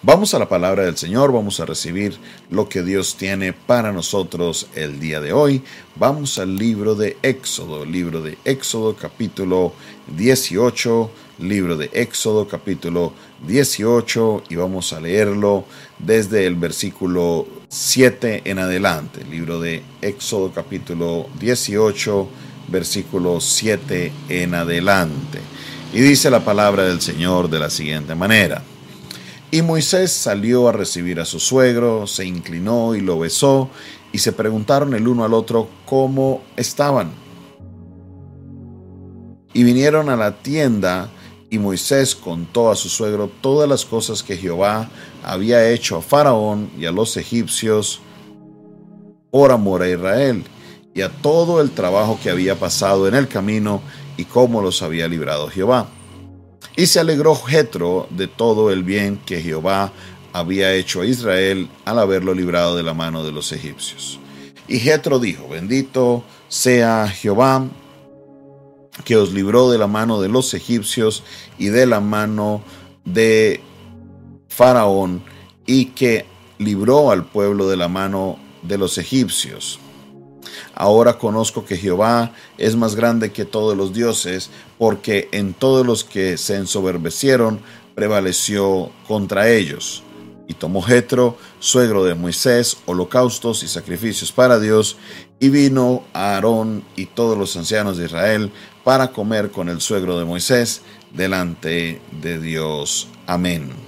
Vamos a la palabra del Señor, vamos a recibir lo que Dios tiene para nosotros el día de hoy. Vamos al libro de Éxodo, libro de Éxodo capítulo 18, libro de Éxodo capítulo 18 y vamos a leerlo desde el versículo 7 en adelante. Libro de Éxodo capítulo 18, versículo 7 en adelante. Y dice la palabra del Señor de la siguiente manera. Y Moisés salió a recibir a su suegro, se inclinó y lo besó, y se preguntaron el uno al otro cómo estaban. Y vinieron a la tienda, y Moisés contó a su suegro todas las cosas que Jehová había hecho a Faraón y a los egipcios por amor a Israel, y a todo el trabajo que había pasado en el camino, y cómo los había librado Jehová. Y se alegró Jetro de todo el bien que Jehová había hecho a Israel al haberlo librado de la mano de los egipcios. Y Jetro dijo: Bendito sea Jehová que os libró de la mano de los egipcios y de la mano de Faraón y que libró al pueblo de la mano de los egipcios. Ahora conozco que Jehová es más grande que todos los dioses, porque en todos los que se ensoberbecieron prevaleció contra ellos. Y tomó Jetro, suegro de Moisés, holocaustos y sacrificios para Dios, y vino a Aarón y todos los ancianos de Israel para comer con el suegro de Moisés delante de Dios. Amén.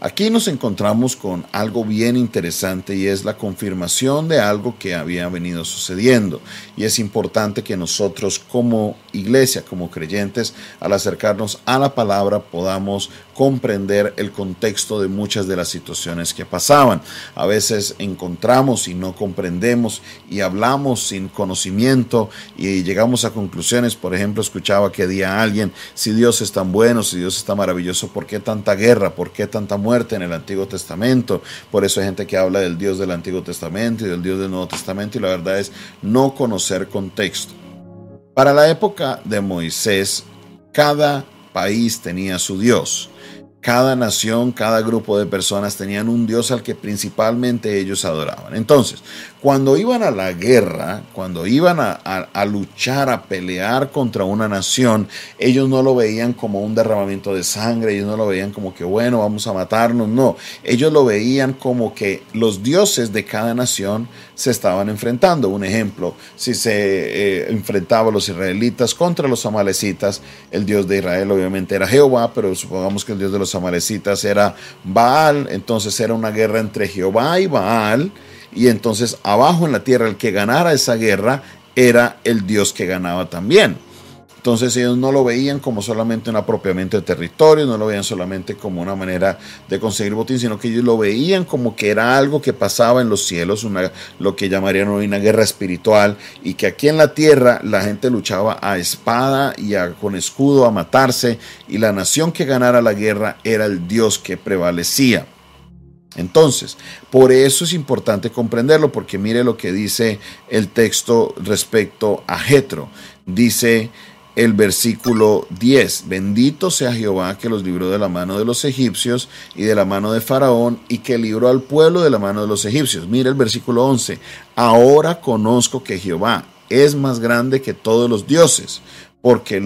Aquí nos encontramos con algo bien interesante y es la confirmación de algo que había venido sucediendo. Y es importante que nosotros como iglesia, como creyentes, al acercarnos a la palabra podamos comprender el contexto de muchas de las situaciones que pasaban. A veces encontramos y no comprendemos y hablamos sin conocimiento y llegamos a conclusiones. Por ejemplo, escuchaba que día alguien, si Dios es tan bueno, si Dios está maravilloso, ¿por qué tanta guerra? ¿Por qué tanta muerte en el Antiguo Testamento? Por eso hay gente que habla del Dios del Antiguo Testamento y del Dios del Nuevo Testamento y la verdad es no conocer contexto. Para la época de Moisés, cada país tenía su Dios. Cada nación, cada grupo de personas tenían un Dios al que principalmente ellos adoraban. Entonces, cuando iban a la guerra, cuando iban a, luchar, a pelear contra una nación, ellos no lo veían como un derramamiento de sangre, ellos no lo veían como que, bueno, vamos a matarnos, no, ellos lo veían como que los dioses de cada nación se estaban enfrentando. Un ejemplo, si se eh, enfrentaban los israelitas contra los amalecitas, el dios de Israel obviamente era Jehová, pero supongamos que el dios de los amalecitas era Baal, entonces era una guerra entre Jehová y Baal y entonces abajo en la tierra el que ganara esa guerra era el Dios que ganaba también. Entonces ellos no lo veían como solamente un apropiamiento de territorio, no lo veían solamente como una manera de conseguir botín, sino que ellos lo veían como que era algo que pasaba en los cielos, lo que llamarían hoy una guerra espiritual, y que aquí en la tierra la gente luchaba a espada y con escudo a matarse, y la nación que ganara la guerra era el Dios que prevalecía. Entonces, por eso es importante comprenderlo, porque mire lo que dice el texto respecto a Jetro. Dice el versículo 10, bendito sea Jehová que los libró de la mano de los egipcios y de la mano de Faraón y que libró al pueblo de la mano de los egipcios. Mire el versículo 11, ahora conozco que Jehová es más grande que todos los dioses, porque,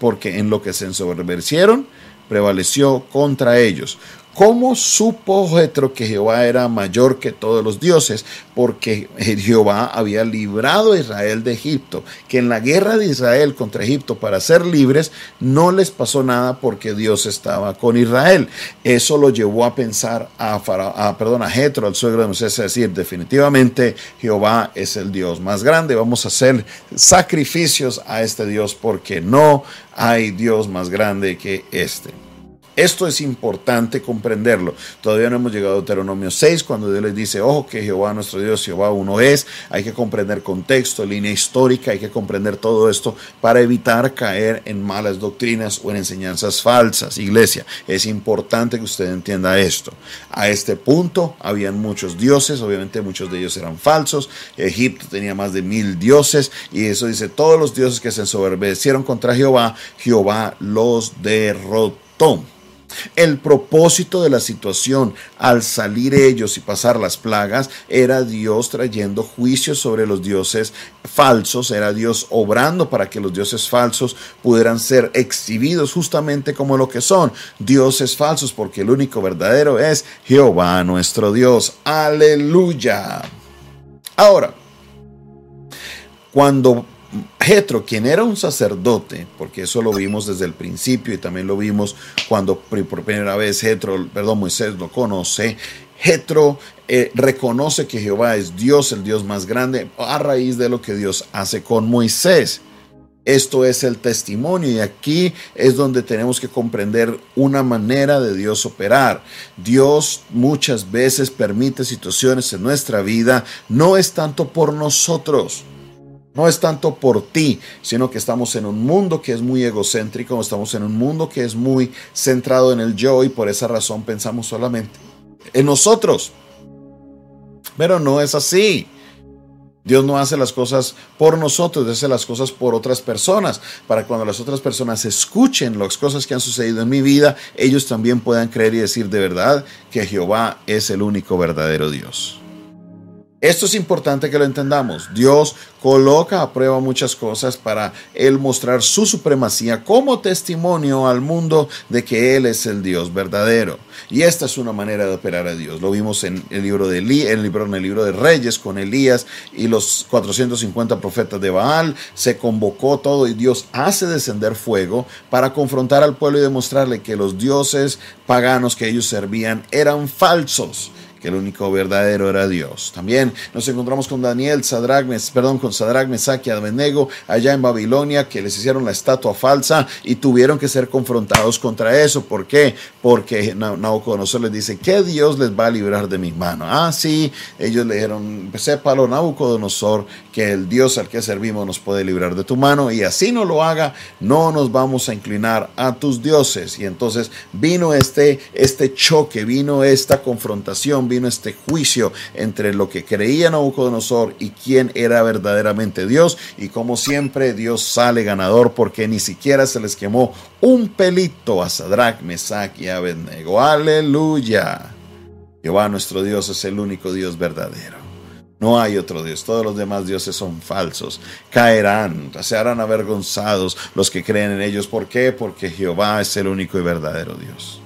porque en lo que se ensoberbecieron prevaleció contra ellos. ¿Cómo supo Jetro que Jehová era mayor que todos los dioses? Porque Jehová había librado a Israel de Egipto, que en la guerra de Israel contra Egipto para ser libres no les pasó nada porque Dios estaba con Israel. Eso lo llevó a pensar a, a, perdón, a Jetro, al suegro de Moisés, a decir, definitivamente Jehová es el Dios más grande. Vamos a hacer sacrificios a este Dios porque no hay Dios más grande que este. Esto es importante comprenderlo. Todavía no hemos llegado a Deuteronomio 6, cuando Dios les dice, ojo que Jehová nuestro Dios, Jehová uno es. Hay que comprender contexto, línea histórica, hay que comprender todo esto para evitar caer en malas doctrinas o en enseñanzas falsas. Iglesia, es importante que usted entienda esto. A este punto habían muchos dioses, obviamente muchos de ellos eran falsos. Egipto tenía más de mil dioses y eso dice, todos los dioses que se ensoberbecieron contra Jehová, Jehová los derrotó. El propósito de la situación al salir ellos y pasar las plagas era Dios trayendo juicio sobre los dioses falsos, era Dios obrando para que los dioses falsos pudieran ser exhibidos justamente como lo que son, dioses falsos, porque el único verdadero es Jehová nuestro Dios. Aleluya. Ahora, cuando Jetro, quien era un sacerdote, porque eso lo vimos desde el principio y también lo vimos cuando por primera vez Jetro, perdón, Moisés lo conoce, Jetro eh, reconoce que Jehová es Dios, el Dios más grande, a raíz de lo que Dios hace con Moisés. Esto es el testimonio y aquí es donde tenemos que comprender una manera de Dios operar. Dios muchas veces permite situaciones en nuestra vida, no es tanto por nosotros, no es tanto por ti, sino que estamos en un mundo que es muy egocéntrico, estamos en un mundo que es muy centrado en el yo y por esa razón pensamos solamente en nosotros. Pero no es así. Dios no hace las cosas por nosotros, hace las cosas por otras personas, para cuando las otras personas escuchen las cosas que han sucedido en mi vida, ellos también puedan creer y decir de verdad que Jehová es el único verdadero Dios. Esto es importante que lo entendamos. Dios coloca a prueba muchas cosas para Él mostrar su supremacía como testimonio al mundo de que Él es el Dios verdadero. Y esta es una manera de operar a Dios. Lo vimos en el libro de, el libro, en el libro de Reyes con Elías y los 450 profetas de Baal. Se convocó todo y Dios hace descender fuego para confrontar al pueblo y demostrarle que los dioses paganos que ellos servían eran falsos que el único verdadero era Dios. También nos encontramos con Daniel, Sadrach, perdón, con Sadrach, Mesach y allá en Babilonia, que les hicieron la estatua falsa y tuvieron que ser confrontados contra eso. ¿Por qué? Porque Nabucodonosor les dice, ¿qué Dios les va a librar de mi mano? Ah, sí, ellos le dijeron, sépalo Nabucodonosor, que el Dios al que servimos nos puede librar de tu mano y así no lo haga, no nos vamos a inclinar a tus dioses. Y entonces vino este, este choque, vino esta confrontación, vino este juicio entre lo que creía Nabucodonosor y quién era verdaderamente Dios. Y como siempre, Dios sale ganador porque ni siquiera se les quemó un pelito a Sadrach, Mesach y Abednego. Aleluya. Jehová nuestro Dios es el único Dios verdadero. No hay otro Dios, todos los demás dioses son falsos. Caerán, se harán avergonzados los que creen en ellos. ¿Por qué? Porque Jehová es el único y verdadero Dios.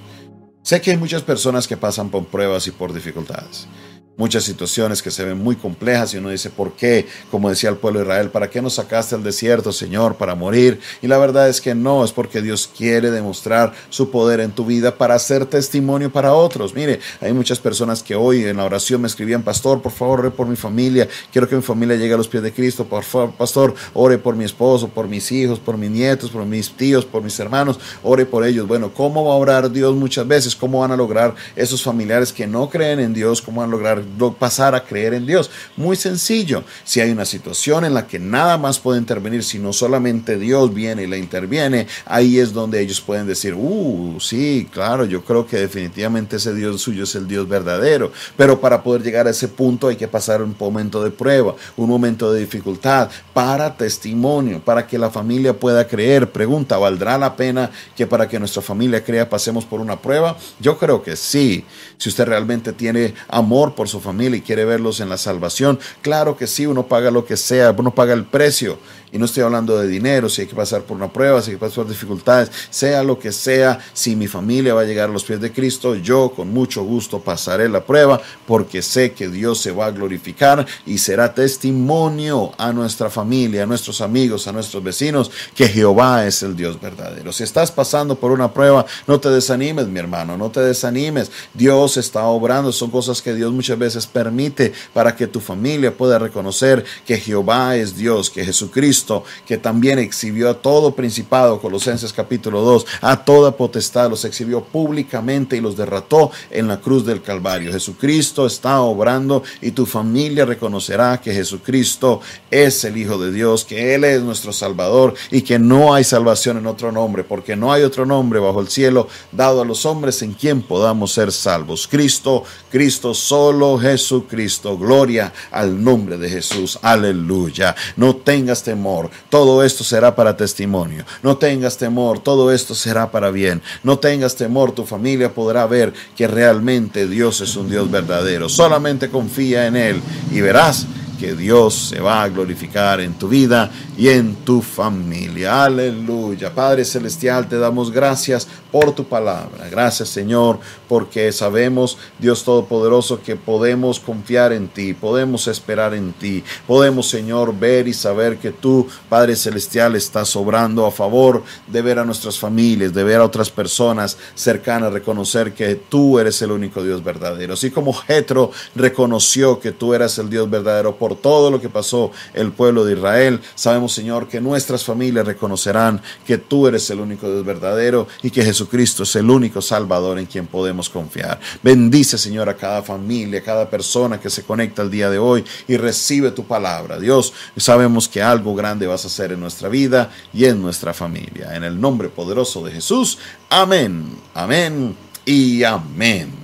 Sé que hay muchas personas que pasan por pruebas y por dificultades muchas situaciones que se ven muy complejas y uno dice, ¿por qué? Como decía el pueblo de Israel, ¿para qué nos sacaste al desierto, Señor, para morir? Y la verdad es que no, es porque Dios quiere demostrar su poder en tu vida para hacer testimonio para otros. Mire, hay muchas personas que hoy en la oración me escribían, pastor, por favor, ore por mi familia, quiero que mi familia llegue a los pies de Cristo, por favor, pastor, ore por mi esposo, por mis hijos, por mis nietos, por mis tíos, por mis hermanos, ore por ellos. Bueno, ¿cómo va a orar Dios muchas veces? ¿Cómo van a lograr esos familiares que no creen en Dios? ¿Cómo van a lograr pasar a creer en Dios. Muy sencillo. Si hay una situación en la que nada más puede intervenir, sino solamente Dios viene y la interviene, ahí es donde ellos pueden decir, uh, sí, claro, yo creo que definitivamente ese Dios suyo es el Dios verdadero. Pero para poder llegar a ese punto hay que pasar un momento de prueba, un momento de dificultad para testimonio, para que la familia pueda creer. Pregunta, ¿valdrá la pena que para que nuestra familia crea pasemos por una prueba? Yo creo que sí. Si usted realmente tiene amor por familia, y quiere verlos en la salvación. Claro que sí, uno paga lo que sea, uno paga el precio. Y no estoy hablando de dinero, si hay que pasar por una prueba, si hay que pasar por dificultades, sea lo que sea, si mi familia va a llegar a los pies de Cristo, yo con mucho gusto pasaré la prueba porque sé que Dios se va a glorificar y será testimonio a nuestra familia, a nuestros amigos, a nuestros vecinos, que Jehová es el Dios verdadero. Si estás pasando por una prueba, no te desanimes, mi hermano, no te desanimes. Dios está obrando, son cosas que Dios muchas veces permite para que tu familia pueda reconocer que Jehová es Dios, que Jesucristo que también exhibió a todo principado, Colosenses capítulo 2, a toda potestad, los exhibió públicamente y los derrató en la cruz del Calvario. Jesucristo está obrando y tu familia reconocerá que Jesucristo es el Hijo de Dios, que Él es nuestro Salvador y que no hay salvación en otro nombre, porque no hay otro nombre bajo el cielo dado a los hombres en quien podamos ser salvos. Cristo, Cristo solo Cristo Jesucristo. Gloria al nombre de Jesús. Aleluya. No tengas temor. Todo esto será para testimonio. No tengas temor. Todo esto será para bien. No tengas temor. Tu familia podrá ver que realmente Dios es un Dios verdadero. Solamente confía en Él y verás que Dios se va a glorificar en tu vida y en tu familia. Aleluya. Padre Celestial, te damos gracias por tu palabra. Gracias Señor, porque sabemos, Dios Todopoderoso, que podemos confiar en ti, podemos esperar en ti, podemos Señor ver y saber que tú, Padre Celestial, estás obrando a favor de ver a nuestras familias, de ver a otras personas cercanas, reconocer que tú eres el único Dios verdadero. Así como Jetro reconoció que tú eras el Dios verdadero por todo lo que pasó el pueblo de Israel, sabemos Señor que nuestras familias reconocerán que tú eres el único Dios verdadero y que Jesucristo es el único Salvador en quien podemos confiar. Bendice Señor a cada familia, a cada persona que se conecta el día de hoy y recibe tu palabra. Dios, sabemos que algo grande vas a hacer en nuestra vida y en nuestra familia. En el nombre poderoso de Jesús. Amén, amén y amén.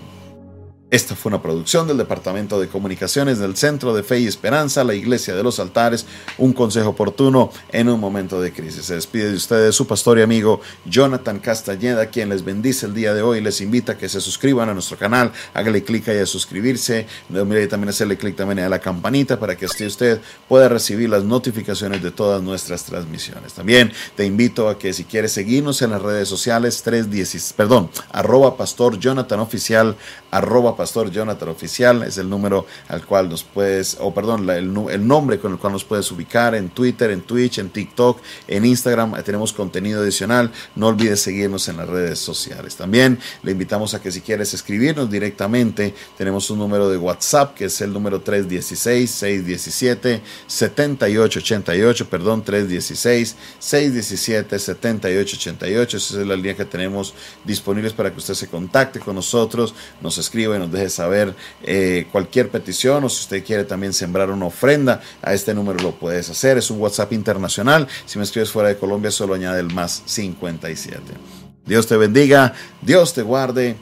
Esta fue una producción del Departamento de Comunicaciones del Centro de Fe y Esperanza, la Iglesia de los Altares, un consejo oportuno en un momento de crisis. Se despide de ustedes su pastor y amigo Jonathan Castañeda, quien les bendice el día de hoy les invita a que se suscriban a nuestro canal, hágale clic ahí a suscribirse, también hacerle clic también a la campanita para que usted pueda recibir las notificaciones de todas nuestras transmisiones. También te invito a que si quieres seguirnos en las redes sociales, 310, perdón, arroba pastor Pastor Jonathan Oficial, es el número al cual nos puedes, o perdón, el, nombre con el cual nos puedes ubicar en Twitter, en Twitch, en TikTok, en Instagram. Tenemos contenido adicional. No olvides seguirnos en las redes sociales. También le invitamos a que si quieres escribirnos directamente, tenemos un número de WhatsApp que es el número 316-617-7888, perdón, 316-617-7888. Esa es la línea que tenemos disponibles para que usted se contacte con nosotros, nos escriba y deje saber eh, cualquier petición o si usted quiere también sembrar una ofrenda, a este número lo puedes hacer. Es un WhatsApp internacional. Si me escribes fuera de Colombia, solo añade el más 57. Dios te bendiga, Dios te guarde